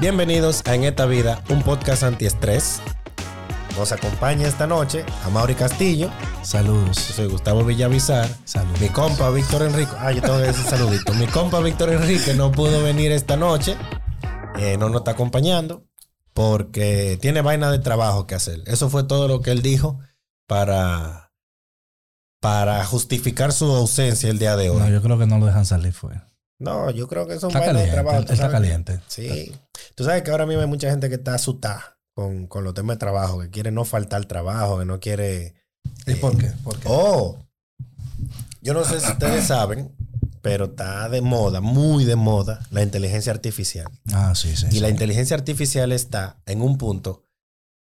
Bienvenidos a En esta vida, un podcast antiestrés. Nos acompaña esta noche a Mauri Castillo. Saludos. Yo soy Gustavo Villavizar. Saludos. Mi compa Víctor Enrique. Ah, yo tengo que decir saludito. Mi compa Víctor Enrique no pudo venir esta noche. Eh, no nos está acompañando porque tiene vaina de trabajo que hacer. Eso fue todo lo que él dijo para, para justificar su ausencia el día de hoy. No, yo creo que no lo dejan salir, fue. No, yo creo que son Está vainas de trabajo. él ¿tú está sabes? caliente. Sí. Tú sabes que ahora mismo hay mucha gente que está asustada con, con los temas de trabajo, que quiere no faltar al trabajo, que no quiere. ¿Y por qué? ¿Por qué? Oh, yo no sé si ustedes saben, pero está de moda, muy de moda, la inteligencia artificial. Ah, sí, sí. Y sí. la inteligencia artificial está en un punto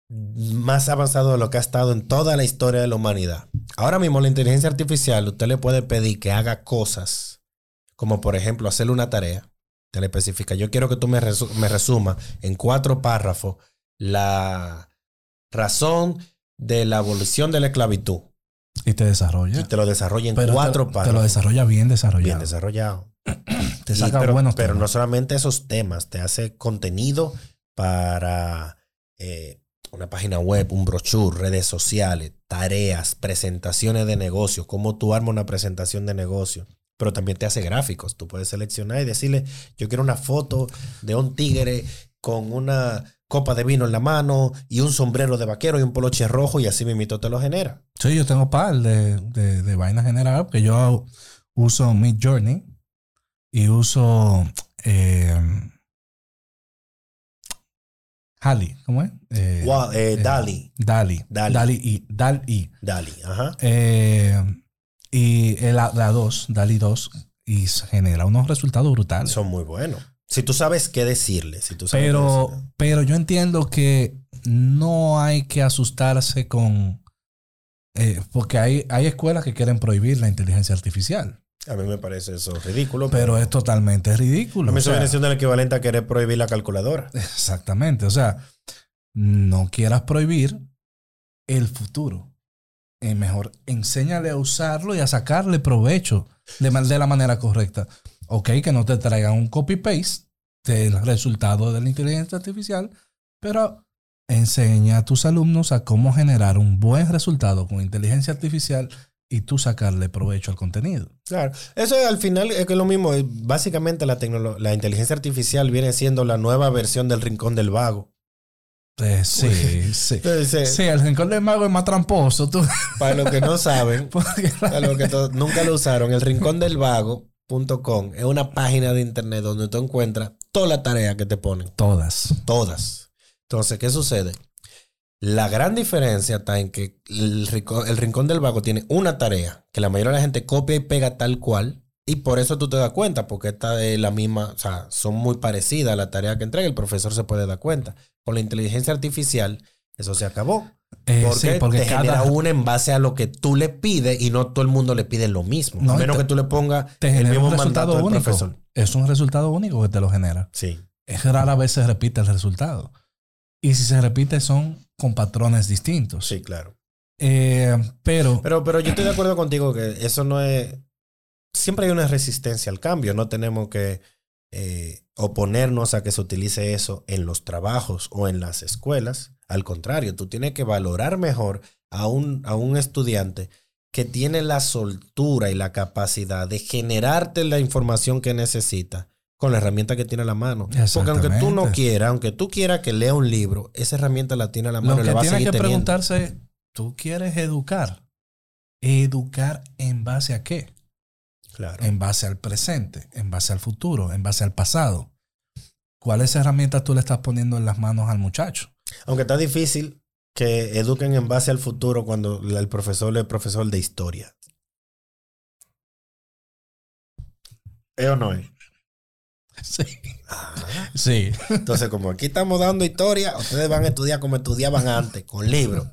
más avanzado de lo que ha estado en toda la historia de la humanidad. Ahora mismo la inteligencia artificial, usted le puede pedir que haga cosas, como por ejemplo hacerle una tarea. Te le especifica, yo quiero que tú me, resu- me resumas en cuatro párrafos la razón de la abolición de la esclavitud. Y te desarrolla. Y te lo desarrolla en Pero cuatro te, te párrafos. lo desarrolla bien desarrollado. Bien desarrollado. te Y- saca pero, buenos pero no solamente esos temas, te hace contenido para eh, una página web, un brochure, redes sociales, tareas, presentaciones de negocio, cómo tú armas una presentación de negocio. Pero también te hace gráficos. Tú puedes seleccionar y decirle, yo quiero una foto de un tigre con una copa de vino en la mano y un sombrero de vaquero y un poloche rojo y así mismito te lo genera. Sí, yo tengo par de, de, de vainas generales porque yo uso Mid Journey y uso eh, Hali, ¿cómo es? Eh, Wow, eh, eh, Dali. Dali. Dali. Dali y Dali. Dali, ajá. Y el- la, la 2, Dali 2, y genera unos resultados brutales. Son muy buenos. Si tú sabes qué decirle, si tú sabes qué Pero, decirle. pero yo entiendo que no hay que asustarse con... eh, porque hay, hay escuelas que quieren prohibir la inteligencia artificial. A mí me parece eso ridículo. Pero es totalmente ridículo. A mí eso viene siendo el equivalente a querer prohibir la calculadora. exactamente. O sea, no quieras prohibir el futuro. Mejor enséñale a usarlo y a sacarle provecho de, la manera correcta. Ok, que no te traigan un copy-paste del resultado de la inteligencia artificial, pero enseña a tus alumnos a cómo generar un buen resultado con inteligencia artificial y tú sacarle provecho al contenido. Claro. Eso al final es lo mismo. Básicamente la inteligencia artificial viene siendo la nueva versión del rincón del vago. Eh, sí, sí. Entonces, eh, Sí, el rincón del mago es más tramposo. Tú, para los que no saben, para los que nunca lo usaron, el rincón del vago.com es una página de internet donde tú encuentras todas las tareas que te ponen. Todas. Todas. Entonces, ¿qué sucede? La gran diferencia está en que el rincón, el rincón del vago tiene una tarea que la mayoría de la gente copia y pega tal cual. Y por eso tú te das cuenta, porque esta es la misma, o sea, son muy parecidas a la tarea que entrega. El profesor se puede dar cuenta. Con la inteligencia artificial, eso se acabó. Eh, Porque, sí, porque te genera cada, una en base a lo que tú le pides y no todo el mundo le pide lo mismo. No, a menos te- que tú le pongas el genera mismo un mandato resultado del único. profesor. Es un resultado único que te lo genera. Sí. Es rara vez se repite el resultado. Y si se repite son con patrones distintos. Sí, claro. Eh, pero, Pero, pero yo estoy de acuerdo contigo que eso no es. Siempre hay una resistencia al cambio. No tenemos que eh, oponernos a que se utilice eso en los trabajos o en las escuelas. Al contrario, tú tienes que valorar mejor a un, a un estudiante que tiene la soltura y la capacidad de generarte la información que necesita con la herramienta que tiene a la mano. Porque aunque tú no quieras, aunque tú quieras que lea un libro, esa herramienta la tiene a la mano lo y la que tienes que preguntarse ¿tú quieres educar? ¿Educar en base a qué? Claro. En base al presente, en base al futuro, en base al pasado. ¿Cuáles herramientas tú le estás poniendo en las manos al muchacho? Aunque está difícil que eduquen en base al futuro cuando el profesor es profesor de historia. ¿Es o no es? Sí. Sí. Entonces, como aquí estamos dando historia, ustedes van a estudiar como estudiaban antes, con libros.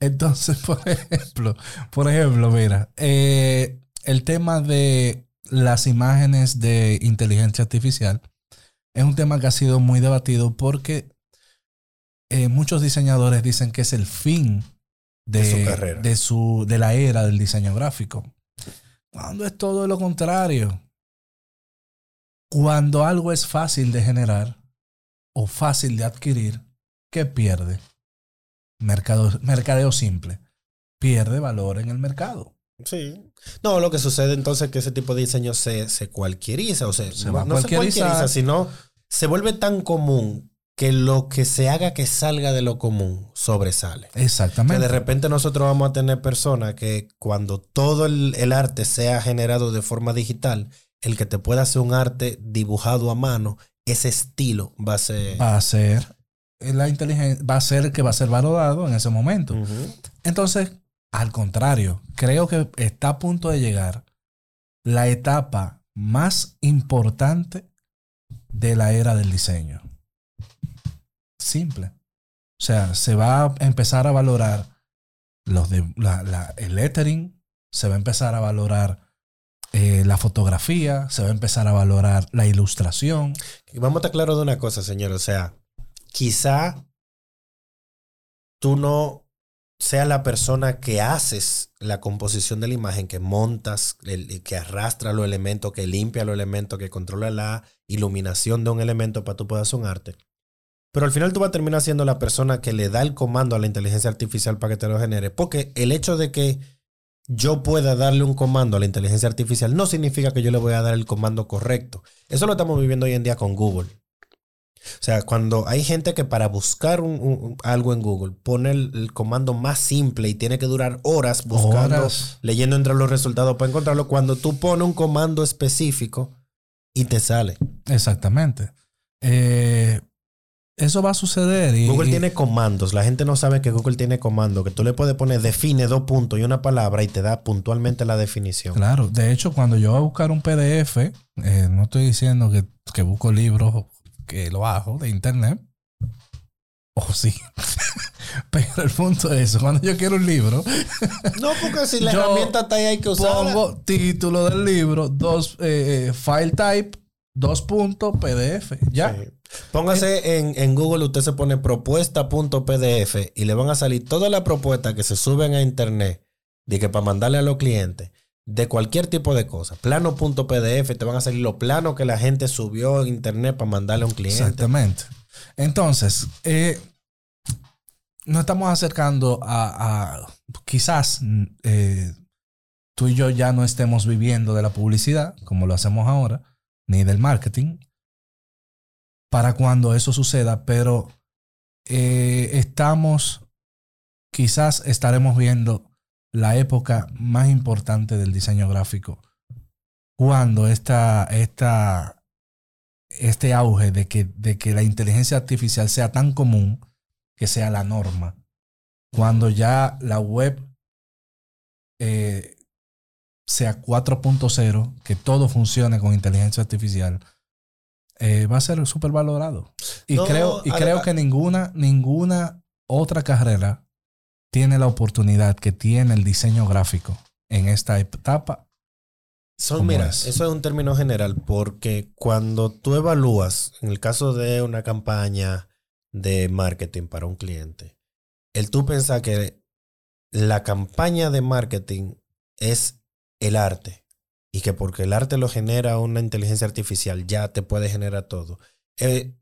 Entonces, por ejemplo, por ejemplo, mira, eh, el tema de las imágenes de inteligencia artificial es un tema que ha sido muy debatido porque eh, muchos diseñadores dicen que es el fin de, De su carrera. de su- de la era del diseño gráfico. Cuando es todo lo contrario. Cuando algo es fácil de generar, o fácil de adquirir, ¿qué pierde? Mercado, mercadeo simple. Pierde valor en el mercado. Sí. No, lo que sucede entonces es que ese tipo de diseño se, se cualquieriza, o sea, Se no, se cualquieriza, sino se vuelve tan común que lo que se haga que salga de lo común sobresale. Que Exactamente. de repente nosotros vamos a tener personas que cuando todo el, el arte sea generado de forma digital, el que te pueda hacer un arte dibujado a mano, ese estilo va a ser... va a ser eh, la inteligencia, va a ser que va a ser valorado en ese momento. Entonces, al contrario, creo que está a punto de llegar la etapa más importante de la era del diseño. Simple. O sea, se va a empezar a valorar los de, la- el lettering, se va a empezar a valorar eh, la fotografía, se va a empezar a valorar la ilustración. Y vamos a estar claros de una cosa, señor. O sea, quizá tú no seas la persona que haces la composición de la imagen, que montas, el- que arrastra los elementos, que limpia los elementos, que controla la iluminación de un elemento para tú puedas hacer un arte. Pero al final tú vas a terminar siendo la persona que le da el comando a la inteligencia artificial para que te lo genere. Porque el hecho de que yo pueda darle un comando a la inteligencia artificial no significa que yo le voy a dar el comando correcto. Eso lo estamos viviendo hoy en día con Google. O sea, cuando hay gente que para buscar un- un- algo en Google pone el, el comando más simple y tiene que durar horas buscando, Horas. leyendo entre los resultados para encontrarlo, cuando tú pones un comando específico y te sale. Exactamente. Eh, eso va a suceder. Y, Google y- tiene comandos. La gente no sabe que Google tiene comandos, que tú le puedes poner define dos puntos y una palabra y te da puntualmente la definición. Claro, de hecho, cuando yo voy a buscar un PDF, eh, no estoy diciendo que, que busco libros que lo bajo de internet. O sí. Pero el punto es eso. Cuando yo quiero un libro, No, porque si la herramienta está ahí hay que usarla. pongo título del libro, dos eh, eh, file type, dos puntos, PDF. Ya. Sí. Póngase en, en Google, usted se pone propuesta.pdf y le van a salir todas las propuestas que se suben a internet de que para mandarle a los clientes de cualquier tipo de cosa. Plano.pdf, te van a salir los planos que la gente subió en internet para mandarle a un cliente. Exactamente. Entonces, eh, nos estamos acercando a, quizás eh, tú y yo ya no estemos viviendo de la publicidad como lo hacemos ahora, ni del marketing, para cuando eso suceda, pero eh, estamos, quizás estaremos viendo la época más importante del diseño gráfico, cuando esta, esta, este auge de que, de que la inteligencia artificial sea tan común que sea la norma. Cuando ya la web eh, sea 4.0, que todo funcione con inteligencia artificial, eh, va a ser súper valorado. Y No, creo, y creo que ninguna, ninguna otra carrera tiene la oportunidad que tiene el diseño gráfico en esta etapa. Son, ¿Cómo mira, es? eso es un término general porque cuando tú evalúas, en el caso de una campaña de marketing para un cliente, el tú pensar que la campaña de marketing es el arte y que porque el arte lo genera una inteligencia artificial ya te puede generar todo,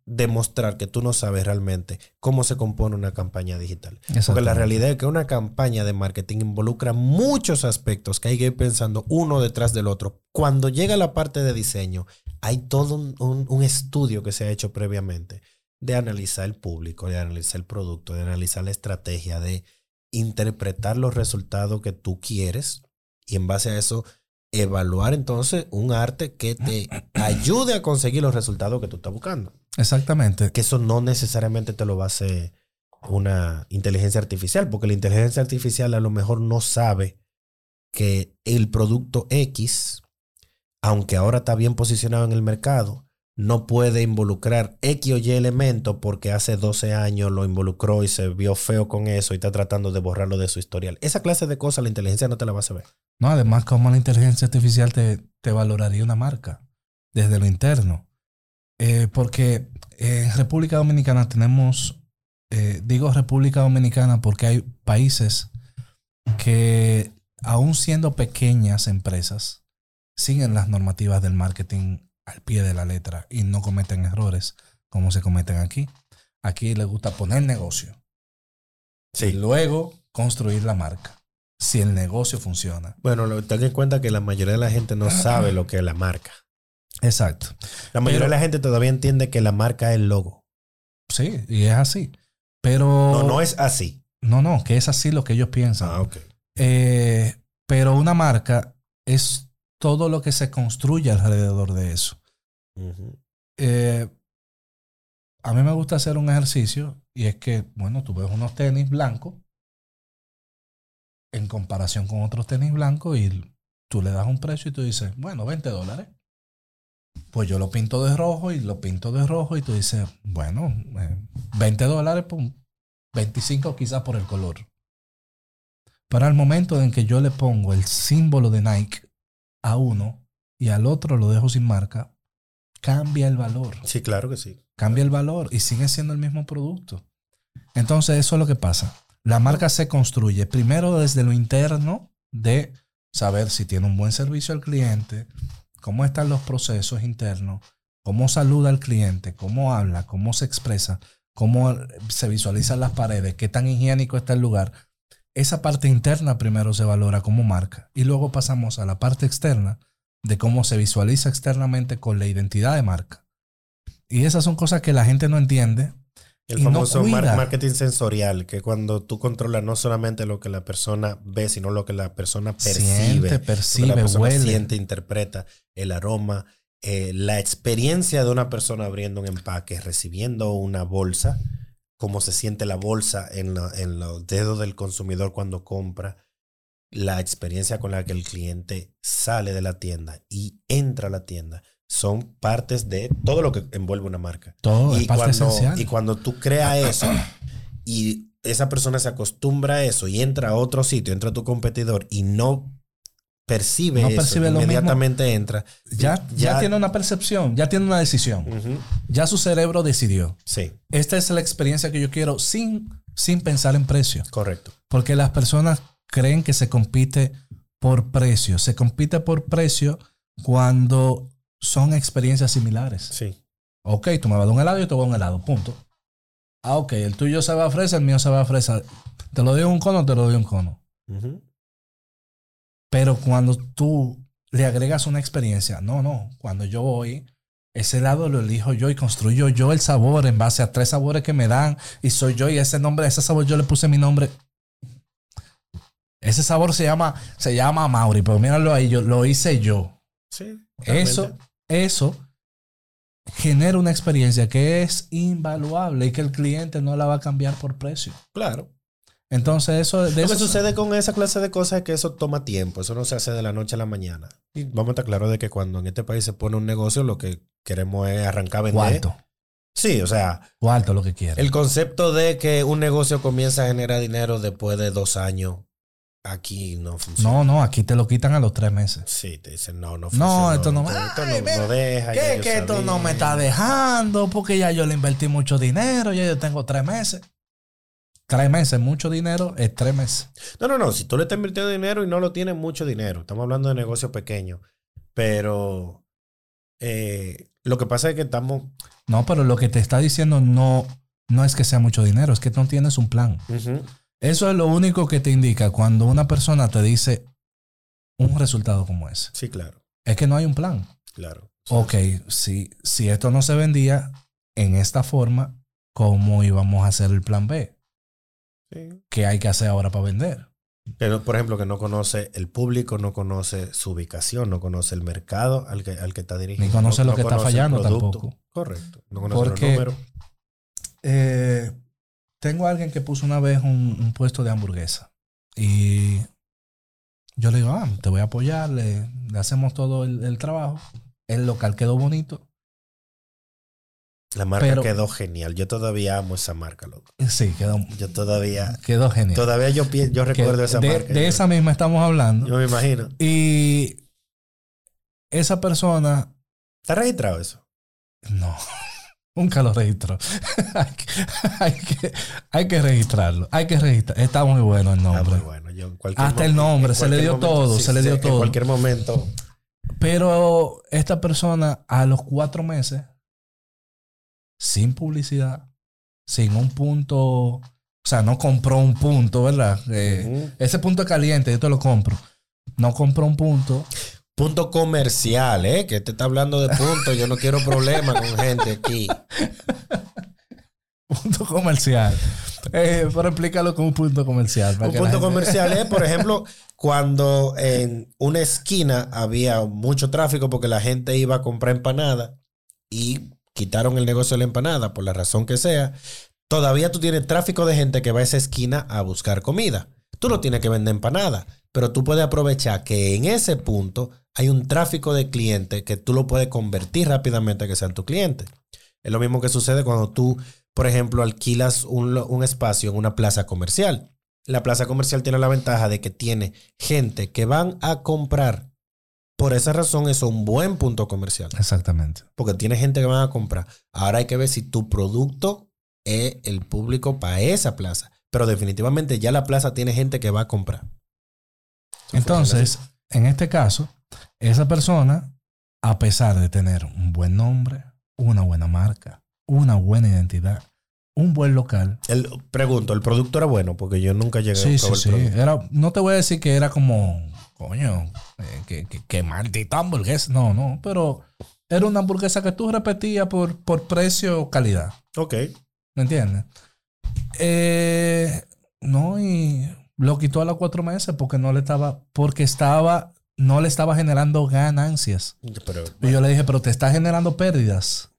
demostrar que tú no sabes realmente cómo se compone una campaña digital. Porque la realidad es que una campaña de marketing involucra muchos aspectos que hay que ir pensando uno detrás del otro. Cuando llega la parte de diseño, hay todo un, un- un estudio que se ha hecho previamente de analizar el público, de analizar el producto, de analizar la estrategia, de interpretar los resultados que tú quieres y en base a eso evaluar entonces un arte que te ayude a conseguir los resultados que tú estás buscando Exactamente. que eso no necesariamente te lo va a hacer una inteligencia artificial, porque la inteligencia artificial a lo mejor no sabe que el producto X, aunque ahora está bien posicionado en el mercado, no puede involucrar X o Y elemento porque hace 12 años lo involucró y se vio feo con eso y está tratando de borrarlo de su historial. Esa clase de cosas la inteligencia no te la va a saber. No, además, como la inteligencia artificial te, te valoraría una marca desde lo interno. Eh, porque en República Dominicana tenemos, eh, digo República Dominicana porque hay países que, aún siendo pequeñas empresas, siguen las normativas del marketing al pie de la letra y no cometen errores. como se cometen aquí. Aquí les gusta poner negocio. Y Sí. luego construir la marca. Si el negocio funciona. Bueno, ten en cuenta que la mayoría de la gente no sabe lo que es la marca. Exacto. La mayoría Pero- de la gente todavía entiende que la marca es el logo. Sí, y es así. Pero. No, no es así. No, no, que es así lo que ellos piensan. Ah, ok. Eh, pero una marca es todo lo que se construye alrededor de eso. Eh, a mí me gusta hacer un ejercicio y es que, bueno, tú ves unos tenis blancos en comparación con otros tenis blancos y tú le das un precio y tú dices, bueno, 20 dólares. Pues yo lo pinto de rojo y lo pinto de rojo y tú dices, bueno, eh, 20 dólares, pum, 25 quizás por el color. Pero al momento en que yo le pongo el símbolo de Nike a uno y al otro lo dejo sin marca, cambia el valor. Sí, claro que sí. Cambia el valor y sigue siendo el mismo producto. Entonces, eso es lo que pasa. La marca se construye primero desde lo interno de saber si tiene un buen servicio al cliente, cómo están los procesos internos, cómo saluda al cliente, cómo habla, cómo se expresa, cómo se visualizan las paredes, qué tan higiénico está el lugar. Esa parte interna primero se valora como marca y luego pasamos a la parte externa de cómo se visualiza externamente con la identidad de marca. Y esas son cosas que la gente no entiende. El Y no famoso mar- cuida. marketing sensorial, que cuando tú controlas no solamente lo que la persona ve, sino lo que la persona percibe. Siente, lo que la percibe, persona huele. siente, interpreta, el aroma, eh, la experiencia de una persona abriendo un empaque, recibiendo una bolsa, cómo se siente la bolsa en, la- en los dedos del consumidor cuando compra, la experiencia con la que el cliente sale de la tienda y entra a la tienda, son partes de todo lo que envuelve una marca Todo es y, parte cuando, esencial. y cuando tú creas eso y esa persona se acostumbra a eso y entra a otro sitio, entra a tu competidor y no percibe No eso, percibe inmediatamente entra. ya, ya, ya- tiene una percepción, ya tiene una decisión. Ya su cerebro decidió. Sí, Esta es la experiencia que yo quiero sin, sin pensar en precio. correcto. Porque las personas creen que se compite por precio. Se compite por precio cuando son experiencias similares. Sí. Ok, tú me vas a dar un helado y yo te voy a un helado. Punto. Ah, ok, el tuyo sabe a fresa, el mío sabe a fresa. Te lo doy un cono, te lo doy un cono. Pero cuando tú le agregas una experiencia, no, no. Cuando yo voy, ese helado lo elijo yo y construyo yo el sabor en base a tres sabores que me dan y soy yo y ese nombre, ese sabor yo le puse mi nombre. Ese sabor se llama, se llama Mauri, pero míralo ahí, yo, lo hice yo. Sí. Eso, eso genera una experiencia que es invaluable y que el cliente no la va a cambiar por precio. Claro. Entonces, eso de Lo que eso sucede con esa clase de cosas es que eso toma tiempo, eso no se hace de la noche a la mañana. Y vamos a estar claros de que cuando en este país se pone un negocio, lo que queremos es arrancar a vender. cuarto, Sí, o sea, cuarto lo que quiere. El concepto de que un negocio comienza a generar dinero después de dos años, aquí no funciona. No, no, aquí te lo quitan a los tres meses. Sí, te dicen, no, no No, funciona. esto no- Esto, esto Ay, no, ven, no deja. ¿Qué? Que esto no me está dejando porque ya yo le invertí mucho dinero, ya yo tengo tres meses. Tres meses, mucho dinero, es tres meses. No, no, no. Si tú le estás invirtiendo dinero y no lo tienes mucho dinero, estamos hablando de negocio pequeño. Pero eh, lo que pasa es que estamos. No, pero lo que te está diciendo no, no es que sea mucho dinero, es que no tienes un plan. Eso es lo único que te indica cuando una persona te dice un resultado como ese. Sí, claro, Es que no hay un plan. claro. Ok, si, si esto no se vendía en esta forma, ¿cómo íbamos a hacer el plan B? Sí. ¿Qué hay que hacer ahora para vender? No- por ejemplo, que no conoce el público, no conoce su ubicación, no conoce el mercado al que, al que está dirigido. Ni conoce no- lo no que está conoce fallando tampoco. Correcto. No conoce Porque- los números. Eh, tengo a alguien que puso una vez un, un puesto de hamburguesa y yo le digo, ah, te voy a apoyar, le, le hacemos todo el, el trabajo. El local quedó bonito. La marca pero- quedó genial. Yo todavía amo esa marca, loco. Sí, quedó, Yo todavía, quedó genial. todavía yo, yo Que recuerdo esa de, marca. de Yo- esa misma estamos hablando. Yo me imagino. Y esa persona, ¿Está registrado eso? no, nunca lo registró. hay, que, hay, que, hay que registrarlo. Hay que registrar. Está muy bueno el nombre. muy bueno. Yo en cualquier Hasta el nombre, en se le dio momento- todo, se le dio En todo. cualquier momento. Pero esta persona a los cuatro meses sin publicidad, sin un punto, o sea, no compró un punto, ¿verdad? Eh. Ese punto es caliente, yo te lo compro. No compró un punto. Punto comercial, ¿eh? Que te está hablando de punto. Yo no quiero problemas con gente aquí. Punto comercial. Eh, pero explícalo con un punto comercial. Un punto gente- comercial es, por ejemplo, cuando en una esquina había mucho tráfico porque la gente iba a comprar empanada y quitaron el negocio de la empanada por la razón que sea, todavía tú tienes tráfico de gente que va a esa esquina a buscar comida. Tú no tienes que vender empanada, pero tú puedes aprovechar que en ese punto hay un tráfico de clientes que tú lo puedes convertir rápidamente a que sean tu cliente. Es lo mismo que sucede cuando tú, por ejemplo, alquilas un, un espacio en una plaza comercial. La plaza comercial tiene la ventaja de que tiene gente que van a comprar. Por esa razón es un buen punto comercial. Exactamente. Porque tiene gente que van a comprar. Ahora hay que ver si tu producto es el público para esa plaza. Pero definitivamente ya la plaza tiene gente que va a comprar. Eso Entonces, en este caso, esa persona, a pesar de tener un buen nombre, una buena marca, una buena identidad, un buen local. El, pregunto, ¿el producto era bueno? Porque yo nunca llegué Sí, a sí, probar sí. el producto. Era, no te voy a decir que era como, coño, eh, que, que, que maldita hamburguesa. No, no, pero era una hamburguesa que tú repetías por, por precio calidad. Ok. ¿Me entiendes? Eh, no, y lo quitó a los cuatro meses porque no le estaba, porque estaba, no le estaba generando ganancias. Pero Y yo le dije, pero te está generando pérdidas.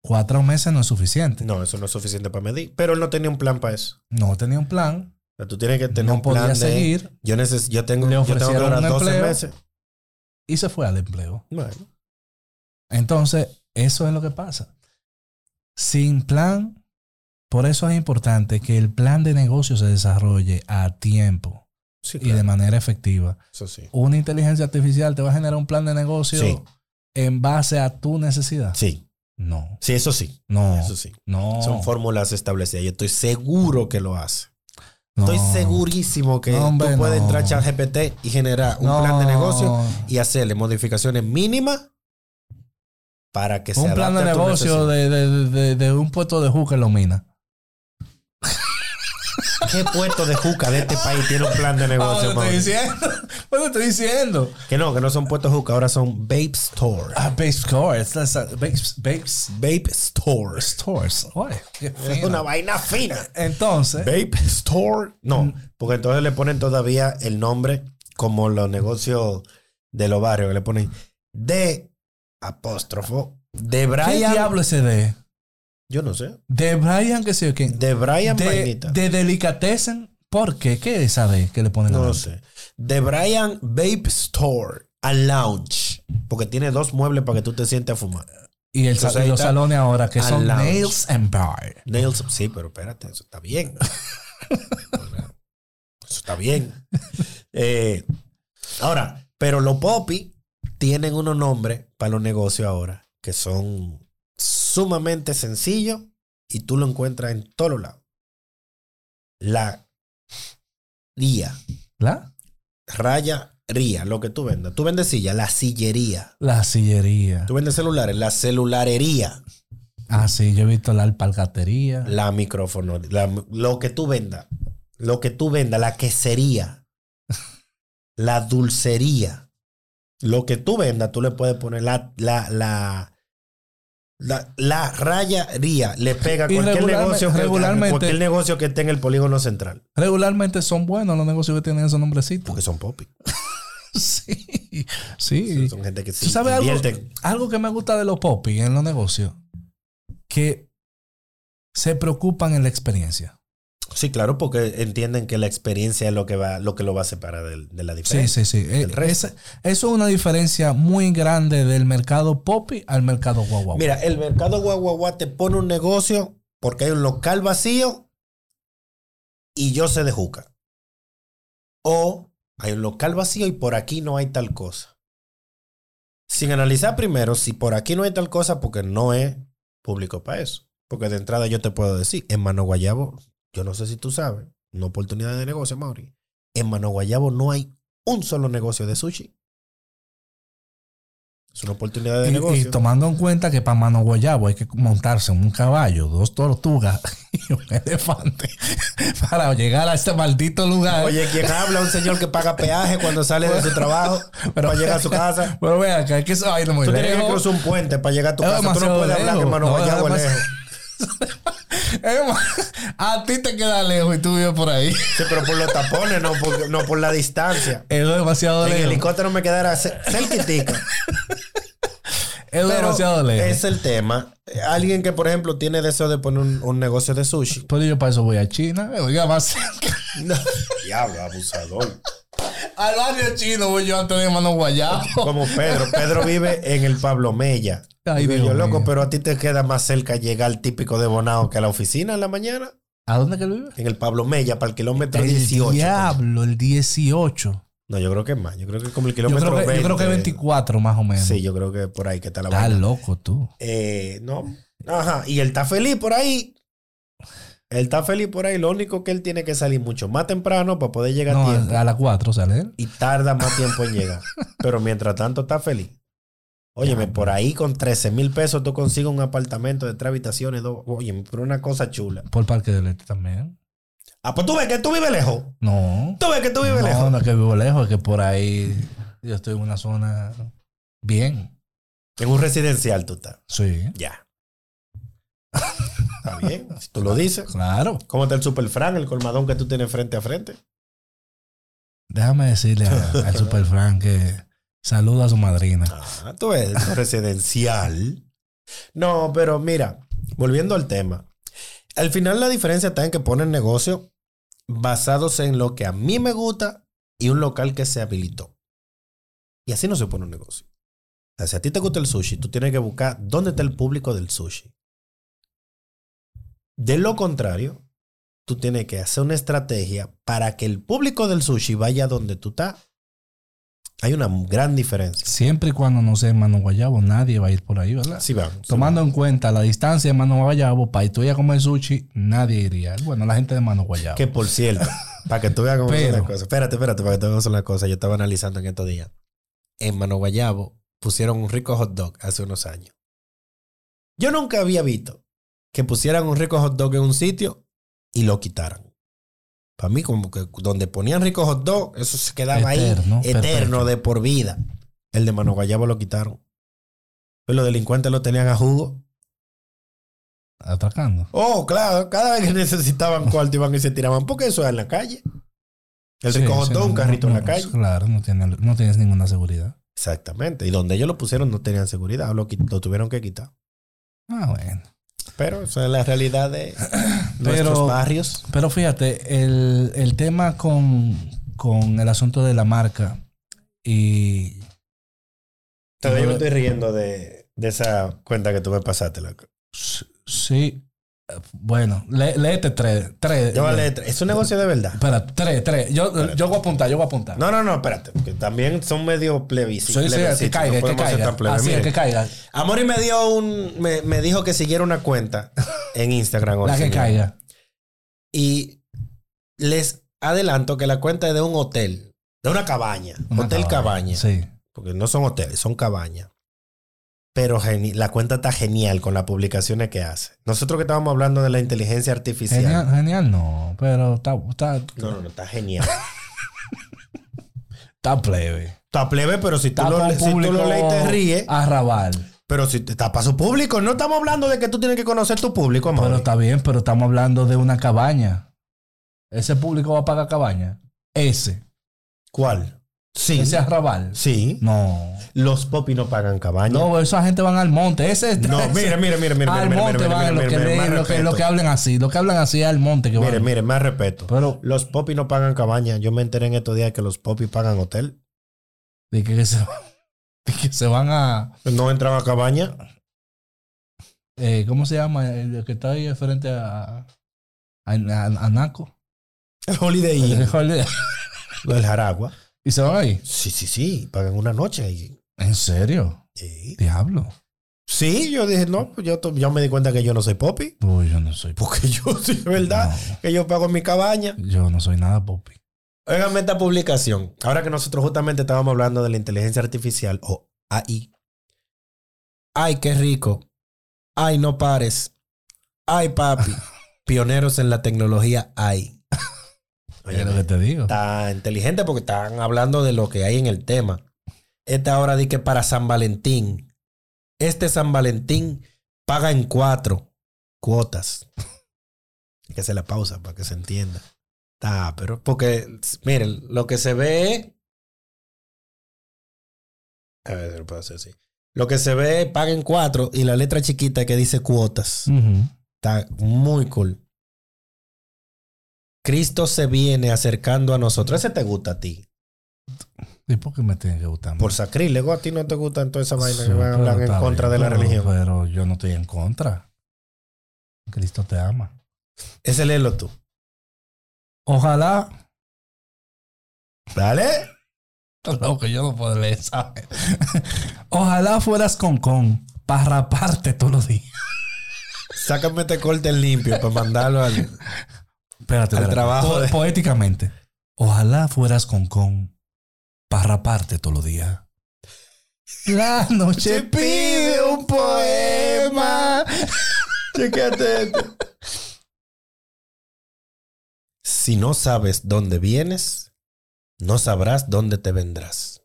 Cuatro meses no es suficiente. no, eso no es suficiente para medir. Pero él no tenía un plan para eso. No tenía un plan, O sea, tú tienes que tener no un plan podía de... seguir Yo, neces yo tengo, Le yo tengo que ofrecieron durar un 12 empleo. meses. y se fue al empleo. Bueno. Entonces, eso es lo que pasa. Sin plan, por eso es importante que el plan de negocio se desarrolle a tiempo Sí, y de manera efectiva. Eso sí. Una inteligencia artificial te va a generar un plan de negocio Sí. en base a tu necesidad. Sí. No, Sí, eso sí. no, Eso sí. no. Son fórmulas establecidas. Yo estoy seguro que lo hace. No. Estoy segurísimo que No, hombre, tú puedes no. entrar a ChatGPT y generar un plan de negocio y hacerle modificaciones mínimas para que se Un plan de negocio necesidad. de, de- de- de un puesto de juca en Lomina. ¿Qué puesto de juca de este país tiene un plan de negocio? Ah, Mauri? estoy diciendo. Bueno, estoy diciendo. Que no, que no son puestos juca, ahora son Vape Store. Ah, Babe Stores. Babe, Babe Vape Stores. Stores. Oye, qué Es una vaina fina. Entonces, Vape Store. No, Mm. porque entonces le ponen todavía el nombre como los negocios de los barrios, que le ponen de apóstrofo de ¿qué Brian. diablo ese de? Yo no sé. De Brian, que sé yo quién. De Brian De, Vainita. de Delicatessen. ¿Por qué? ¿Qué de que le ponen no lo sé. De Brian Vape Store a Lounge. Porque tiene dos muebles para que tú te sientes a fumar. Y, el, Entonces y los salones ahora que son lounge. Nails and Bar. Nails. Sí, pero espérate, eso está bien. eso está bien. Eh, ahora, pero los popi tienen unos nombres para los negocios ahora que son sumamente sencillos y tú lo encuentras en todos lados. La ría, ¿La? raya ría, lo que tú vendas. Tú vendes silla, la sillería. La sillería. Tú vendes celulares, la celularería. Ah, sí, yo he visto la alpargatería. La micrófono, la- lo que tú vendas, lo que tú vendas, la quesería, la dulcería, lo que tú vendas, tú le puedes poner la, la, la, la, la rayaría, le pega cualquier negocio, que, regularmente- cualquier negocio que esté en el polígono central, Regularmente son buenos los negocios que tienen esos nombrecitos. porque son popi. Sí, sí. Son gente que ¿Tú sabes algo, algo que me gusta de los popis en los negocios? Que se preocupan en la experiencia. Sí, claro, porque entienden que la experiencia es lo que va, lo que lo va a separar de, la Sí, diferencia. sí, sí. Eh, esa- eso es una diferencia muy grande del mercado popi al mercado guau. Mira, el mercado guaguaguá te pone un negocio porque hay un local vacío y yo sé de juca. O hay un local vacío y por aquí no hay tal cosa. Sin analizar primero si por aquí no hay tal cosa porque no es público para eso. Porque de entrada yo te puedo decir, en Mano Guayabo, yo no sé si tú sabes, una oportunidad de negocio, Mauri. En Mano Guayabo no hay un solo negocio de sushi. Es una oportunidad de Y, y negocio. tomando en cuenta que para Mano Guayabo hay que montarse en un caballo, dos tortugas y un elefante para llegar a este maldito lugar. Oye, ¿quién habla? Un señor que paga peaje cuando sale de su trabajo para llegar a su casa. Pero vea, que hay que eso muy Tú tienes que lejos. cruzar un puente para llegar a tu Es casa. Tú no puedes hablar que lejos. Mano No, Guayabo es lejos. A ti te queda lejos y tú vives por ahí. Sí, pero por los tapones, no por, no por la distancia. Es demasiado En lejos. helicóptero me quedara cer- cerquitica. Es Pero demasiado lejos. es el tema. Alguien que, por ejemplo, tiene deseo de poner un, un negocio de sushi. Pero yo para eso voy a China. Oiga, más cerca. No. Diablo, abusador. Al barrio chino voy yo antes de Mano Guayabo. Como Pedro. Pedro vive en el Pablo Mella. Ay, Dios yo, loco, pero a ti te queda más cerca llegar típico de Bonao que a la oficina en la mañana. ¿A dónde que vive? En el Pablo Mella, para el kilómetro El 18. diablo, el 18. No, yo creo que es más. Yo creo que es como el Yo kilómetro creo, que, yo creo que 20. 24 más o menos. Sí, yo creo que por ahí que está la Estás vaina. loco tú. Eh, no. Ajá. Y él está feliz por ahí. Él está feliz por ahí. Lo único que él tiene que salir mucho más temprano para poder llegar No, a tiempo. a, las 4 sale él. Y tarda más tiempo en llegar. Pero mientras tanto está feliz. Óyeme, por ahí con 13 mil pesos tú consigues un apartamento de tres habitaciones. Dos, óyeme, pero una cosa chula. Por Parque del Este también. Ah, pues tú ves que tú vives lejos. No. Tú ves que tú vives no, lejos. no es que vivo lejos, es que por ahí yo estoy en una zona bien. En un residencial tú estás. Sí. Ya. Está bien. Si tú lo dices. Claro. ¿Cómo está el Superfran, el colmadón que tú tienes frente a frente? Déjame decirle a- al Super Frank que saluda a su madrina. Ah, tú ves, esto es residencial. No, pero mira, volviendo al tema. Al final la diferencia está en que ponen negocios basados en lo que a mí me gusta y un local que se habilitó. Y así no se pone un negocio. O sea, si a ti te gusta el sushi, tú tienes que buscar dónde está el público del sushi. De lo contrario, tú tienes que hacer una estrategia para que el público del sushi vaya donde tú estás. Hay una gran diferencia. Siempre y cuando no sea en Mano Guayabo, nadie va a ir por ahí, ¿verdad? Sí, vamos. sí Tomando en cuenta la distancia de Mano Guayabo, para ir tú a comer sushi, nadie iría. Bueno, la gente de Mano Guayabo. Que por cierto, para que tú veas cómo son Pero- las cosas. Espérate, espérate, para que tú veas las cosas. Yo estaba analizando en estos días. En Mano Guayabo pusieron un rico hot dog hace unos años. Yo nunca había visto que pusieran un rico hot dog en un sitio y lo quitaran. Para mí, como que donde ponían rico hot dog, eso se quedaba Eterno, ahí, eterno, perfecto. de por vida. El de Mano Guayabo lo quitaron. Pues los delincuentes lo tenían a jugo. Atracando. Oh, claro, cada vez que necesitaban cuarto iban y se tiraban, porque eso es en la calle. El Sí, rico hot sí, dog, un no, carrito no, en la calle. Claro, no, tiene, no tienes ninguna seguridad. Exactamente. Y donde ellos lo pusieron no tenían seguridad, lo tuvieron que quitar. Ah, bueno. Pero esa es la realidad de Pero- nuestros barrios. Pero fíjate, el, el tema con, con el asunto de la marca y Todavía me estoy riendo de, de esa cuenta que tú me pasaste, loco. sí, bueno, lé- léete tres, tres. Yo voy a leer- Es un negocio de verdad. Espera, tres, tres. Yo, Espérate. yo voy a apuntar, yo voy a apuntar. No, no, no, espérate. Que también son medio plebiscitos. Sí, que caiga, que caiga. Así es, que caiga. Amori me dio un. Me, me dijo que siguiera una cuenta en Instagram. La que señor. caiga. Y les adelanto que la cuenta es de un hotel, de una cabaña. Una hotel cabaña. Sí. Porque no son hoteles, son cabañas. Pero la cuenta está genial con las publicaciones que hace. Nosotros que estábamos hablando de la inteligencia artificial. Genial, genial no, pero está, está, No, no, no, está genial. está plebe. Está plebe, pero si tú, lo, si tú lo lees te ríes. Arrabal. Pero si te está para su público, no estamos hablando de que tú tienes que conocer tu público, amor. Pero está bien, pero estamos hablando de una cabaña. Ese público va a pagar cabaña. Ese. ¿Cuál? Sí. Ese arrabal. Sí. No. Los popis no pagan cabaña. No, esa gente van al monte. Ese es. No, ese- mire, mire, mire, mire, Al mire, monte mire, van mire, lo que, mire, leen, más lo, que, lo respeto. que hablan así. Lo que hablan así es al monte que Mire, van. mire, más respeto. Pero Los popis no pagan cabaña. Yo me enteré en estos días que los popis pagan hotel. de que, se, de que se van a. No entraban a cabaña. eh, ¿Cómo se llama? El que está ahí frente a. A, a- a Naco. El Holiday Inn. El Jaragua. Y se van ahí. Sí, sí, sí. Pagan una noche ahí. ¿En serio? Sí. Diablo. Sí, yo dije, no, pues yo, yo me di cuenta que yo no soy popi. Uy, yo no soy. Porque yo sí, es verdad, No, que yo pago mi cabaña. yo no soy nada popi. Óigame esta publicación. Ahora que nosotros justamente estábamos hablando de la inteligencia artificial o AI, Ay, qué rico. Ay, no pares. Ay, papi. Pioneros en la tecnología hay. Es lo que te digo. Está inteligente porque están hablando de lo que hay en el tema. Esta hora di que para San Valentín. Este San Valentín paga en cuatro cuotas. que se la pausa para que se entienda. Está, pero porque, miren, lo que se ve. A ver si lo puedo hacer así. Lo que se ve paga en cuatro y la letra chiquita que dice cuotas. Está muy cool. Cristo se viene acercando a nosotros. Ese te gusta a ti. ¿Y por qué me tiene que gustar? Por sacrílego, a ti no te gustan toda esa vaina Sí, que van a hablar en contra bien, de la pero- religión. Pero yo no estoy en contra. Cristo te ama. Ese léelo tú. Ojalá. Dale. Lo que yo no puedo leer, ¿sabes? Ojalá fueras con con para raparte todos los días. Sácame este corte limpio para mandarlo al. Espérate, Al espérate. trabajo Po- Poéticamente. Ojalá fueras con con para raparte todos los días. La noche pide un poema. Esto. Si no sabes dónde vienes, no sabrás dónde te vendrás.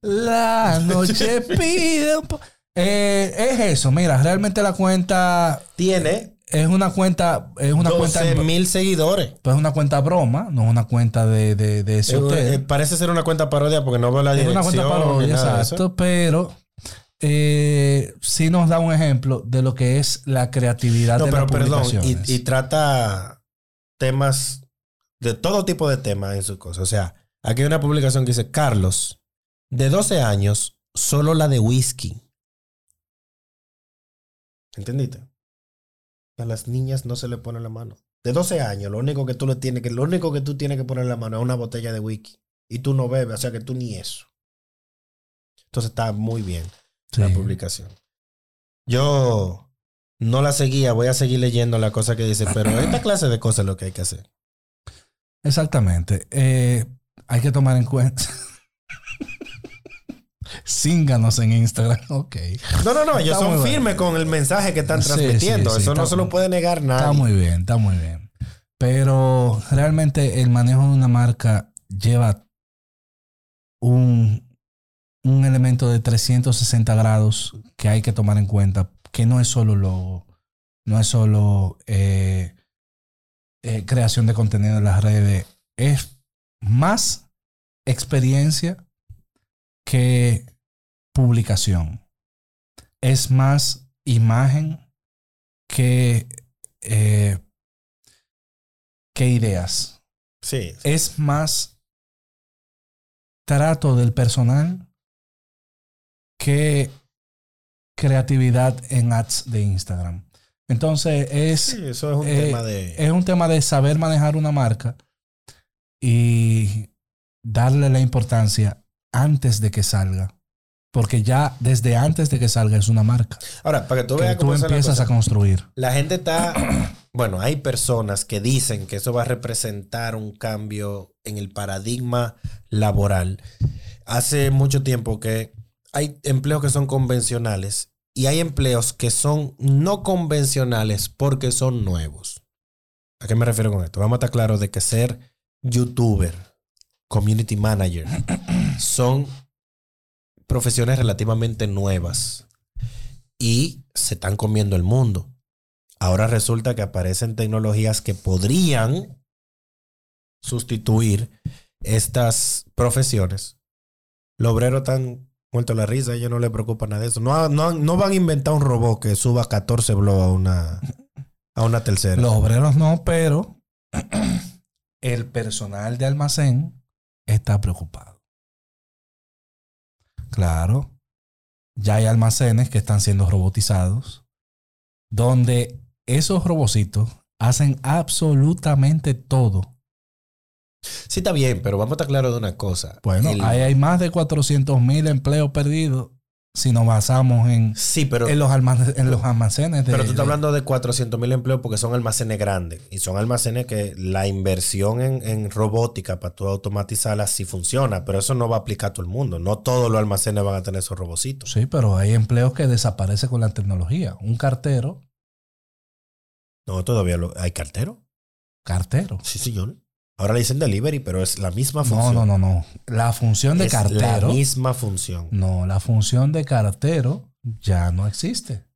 La noche pide un po- Eh, es eso, mira, realmente la cuenta Tiene es una cuenta, es una cuenta, 12 mil seguidores. pues es una cuenta broma, no es una cuenta de, de, de ese Eh, hotel. eh, parece ser una cuenta parodia porque no veo la Es dirección. una cuenta parodia, exacto, pero eh, sí nos da un ejemplo de lo que es la creatividad No, de pero las perdón, publicaciones. y, y trata temas de todo tipo de temas en su cosa. O sea, aquí hay una publicación que dice, Carlos, de 12 años, solo la de whisky. ¿Entendiste? A las niñas no se le pone la mano. De 12 años, lo único que tú le tienes que, lo único que tú tienes que poner la mano es una botella de whisky. Y tú no bebes, o sea que tú ni eso. Entonces está muy bien Sí. la publicación. Yo no la seguía, voy a seguir leyendo la cosa que dice, pero esta clase de cosas es lo que hay que hacer. Exactamente. Eh, hay que tomar en cuenta. Cínganos en Instagram. Ok. No, no, no, ellos Está son firmes con el mensaje que están transmitiendo. sí, sí, Eso no está se lo puede negar Está nadie. muy bien, está muy bien. Pero realmente el manejo de una marca lleva un, un elemento de 360 grados que hay que tomar en cuenta, que no es solo logo, no es solo eh, eh, creación de contenido en las redes, es más experiencia que publicación. Es más imagen que, eh, que ideas. Sí. Es más trato del personal que creatividad en ads de Instagram. Entonces es, Sí, eso es un eh, tema de. es un tema de saber manejar una marca y darle la importancia antes de que salga. Porque ya desde antes de que salga es una marca Ahora, para que tú que veas tú cómo la empiezas a construir. La gente está. Bueno, hay personas que dicen que eso va a representar un cambio en el paradigma laboral. Hace mucho tiempo que hay empleos que son convencionales y hay empleos que son no convencionales porque son nuevos. ¿A qué me refiero con esto? Vamos a estar claros de que ser youtuber, community manager, son profesiones relativamente nuevas y se están comiendo el mundo. Ahora resulta que aparecen tecnologías que podrían sustituir estas profesiones. Los obreros están muertos la risa, a ellos no les preocupa nada de eso. No van a inventar un robot que suba 14 blogs a una, a una tercera. Los obreros no, pero el personal de almacén está preocupado. Claro, ya hay almacenes que están siendo robotizados, donde esos robocitos hacen absolutamente todo. Sí, está bien, pero vamos a estar claros de una cosa. Bueno, El- ahí hay más de 400 mil empleos perdidos si nos basamos en, Sí, pero, en, los, almacenes, en los almacenes de, pero tú estás hablando de 400 mil empleos porque son almacenes grandes. Y son almacenes que la inversión en, en robótica para tú automatizarlas sí funciona. Pero eso no va a aplicar a todo el mundo. No todos los almacenes van a tener esos robocitos. Sí, pero hay empleos que desaparecen con la tecnología. Un cartero, No, todavía lo- hay cartero. cartero. Sí, señor. Ahora le dicen delivery, pero es la misma No, función. no, no, no. La función de Es la cartero. misma función. No, la función de cartero ya no existe.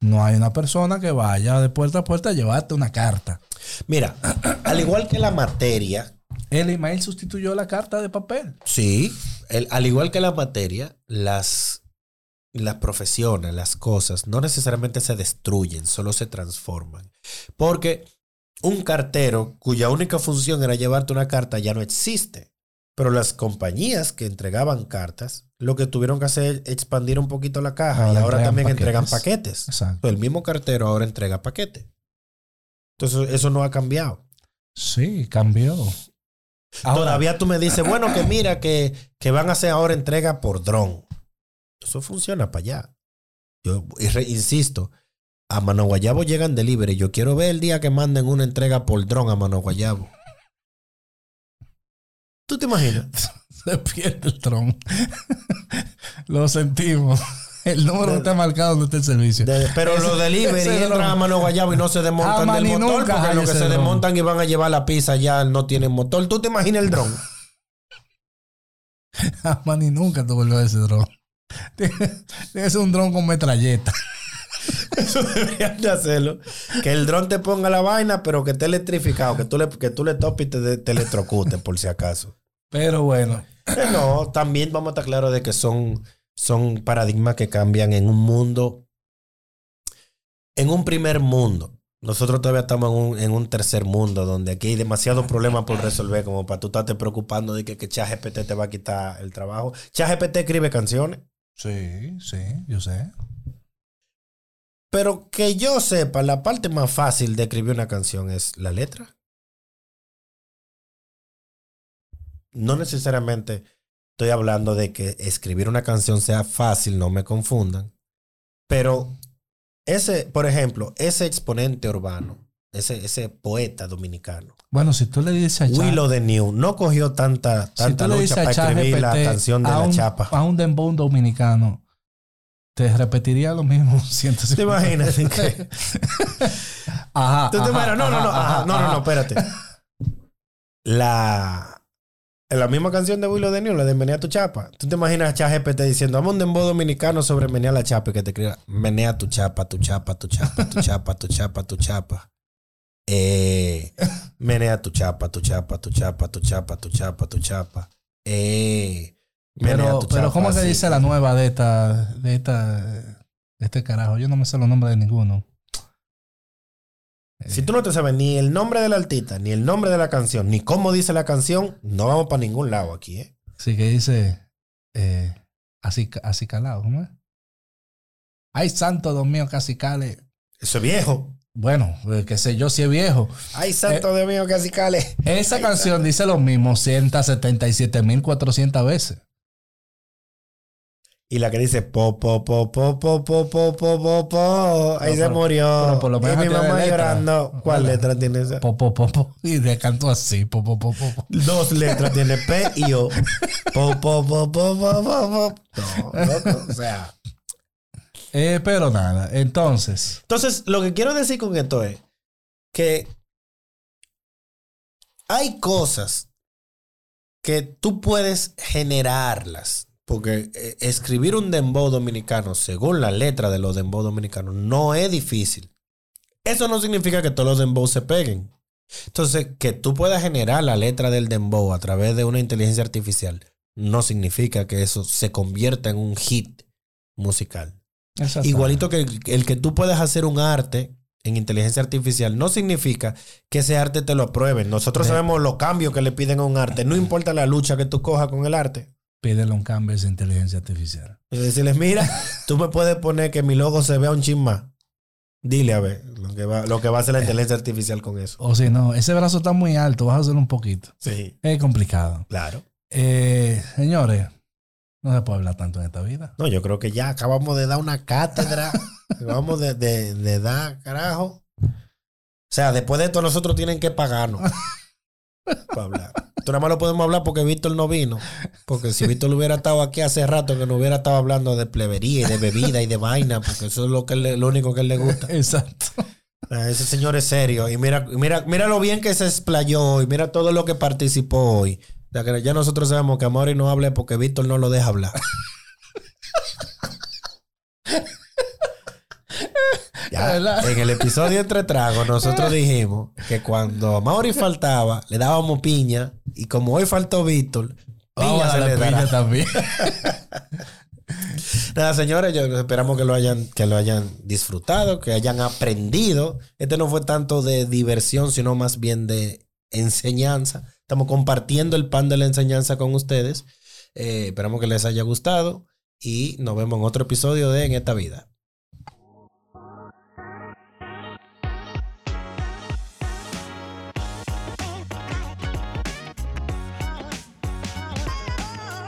No hay una persona que vaya de puerta a puerta a llevarte una carta. Mira, al igual que la materia, El email sustituyó la carta de papel. sí, el- al igual que la materia, las, las profesiones, las cosas, no necesariamente se destruyen, solo se transforman. Porque un cartero cuya única función era llevarte una carta ya no existe. Pero las compañías que entregaban cartas, lo que tuvieron que hacer es expandir un poquito la caja Ahora y ahora también entregan paquetes. Exacto. El mismo cartero ahora entrega paquetes. Entonces, eso no ha cambiado. Sí, cambió. Ahora, Todavía tú me dices, bueno, que mira, que, que van a hacer ahora entrega por dron. Eso funciona para allá. Yo insisto, a Mano Guayabo llegan delivery. Yo quiero ver el día que manden una entrega por dron a Mano Guayabo. ¿Tú te imaginas? se pierde el tron. Lo sentimos. El número está marcado donde está el servicio. De- pero Ese- los delivery entran a Mano Guayabo y no se desmontan del motor nunca porque hay lo que se dron. desmontan y van a llevar la pizza ya no tienen motor. ¿Tú te imaginas el dron? Jamás ni nunca te vuelvo ese dron. Tiene que ser un dron con metralleta. Eso deberían de hacerlo. Que el dron te ponga la vaina, pero que esté electrificado. Que tú le, que tú le topes y te, electrocutes, por si acaso. Pero bueno, Eh, No, también vamos a estar claros de que son, son paradigmas que cambian en un mundo, en un primer mundo. Nosotros todavía estamos en un, en un tercer mundo donde aquí hay demasiados problemas por resolver como para tú estarte preocupando de que, que ChatGPT te va a quitar el trabajo. ChatGPT escribe canciones, sí, sí, yo sé. Pero que yo sepa, la parte más fácil de escribir una canción es la letra. No necesariamente estoy hablando de que escribir una canción sea fácil, no me confundan. Pero ese, por ejemplo, ese exponente urbano, ese, ese poeta dominicano, Bueno, si tú le dices a Willow de New, no cogió tanta, tanta lucha para escribir la canción de la un, chapa. A un dembow dominicano, te repetiría lo mismo 150 ¿Te imaginas? Que- Ajá. ¿Tú te ajá, imaginas? No, no, no, ajá, ajá, no, no, ajá. no, espérate. La, la misma canción de Willow de New, la de Menea tu chapa. ¿Tú te imaginas a ChatGPT diciendo, vamos un dembow dominicano sobre Menea la chapa y que te escriba, Menea tu chapa, tu chapa, tu chapa, tu chapa, tu chapa, tu chapa. Eh, menea tu chapa, tu chapa, tu chapa, tu chapa, tu chapa, tu chapa. Eh, Pero, pero ¿cómo se dice la nueva de esta, de esta, de este carajo? Yo no me sé los nombres de ninguno. Si tú no te sabes ni el nombre del artista, ni el nombre de la canción, ni cómo dice la canción, no vamos para ningún lado aquí, ¿eh? Sí, que dice eh, así, así calado, ¿cómo es? Ay, santo Dios mío, casi cale. Eso es viejo. Bueno, eh, qué sé yo si es viejo. Ay, santo Dios mío, casi cale. Esa canción dice lo mismo 177.400 veces. Y la que dice po, po, po, po, po, po, po, po, po, po. Ahí se murió. pero por lo menos y mi mamá llorando. ¿Cuál letra tiene esa? Po, po, po, po. Y le canto así. Po, po, po, po, po. Dos letras tiene P y O. Po, po, po, po, po, po, po. No, loco, o sea. Eh, pero nada, entonces. Entonces, lo que quiero decir con esto es que hay cosas que tú puedes generarlas. Porque eh, escribir un dembow dominicano según la letra de los dembow dominicanos no es difícil. Eso no significa que todos los dembow se peguen. Entonces, que tú puedas generar la letra del dembow a través de una inteligencia artificial no significa que eso se convierta en un hit musical. Igualito que el, el que tú puedes hacer un arte en inteligencia artificial no significa que ese arte te lo aprueben. Nosotros sabemos los cambios que le piden a un arte. No importa la lucha que tú cojas con el arte. Pídele un cambio a esa inteligencia artificial. Y decirles, mira, tú me puedes poner que mi logo se vea un chin más. Dile a ver lo que va, lo que va a hacer la inteligencia artificial con eso. O si no, ese brazo está muy alto, vas a hacerlo un poquito. Sí, Es complicado. claro. Eh, señores, No se puede hablar tanto en esta vida. No, yo creo que ya acabamos de dar una cátedra. acabamos de, de, de dar, carajo. O sea, después de esto nosotros tienen que pagarnos para hablar. Esto nada más lo podemos hablar porque Víctor no vino. Porque si Víctor hubiera estado aquí hace rato, que no hubiera estado hablando de plebería y de bebida y de vaina, porque eso es lo, que le- lo único que él le gusta. Exacto. Ah, Ese señor es serio. Y mira, mira, mira lo bien que se explayó y mira todo lo que participó hoy. Ya nosotros sabemos que Amaury no hable porque Víctor no lo deja hablar. En el episodio Entre Tragos, nosotros dijimos que cuando Amaury faltaba, le dábamos piña. Y como hoy faltó Víctor, Vamos piña a se le piña también. Nada, señores, yo esperamos que lo hayan, que lo hayan disfrutado, que hayan aprendido. Este no fue tanto de diversión, sino más bien de enseñanza. Estamos compartiendo el pan de la enseñanza con ustedes. Eh, esperamos que les haya gustado y nos vemos en otro episodio de En esta vida.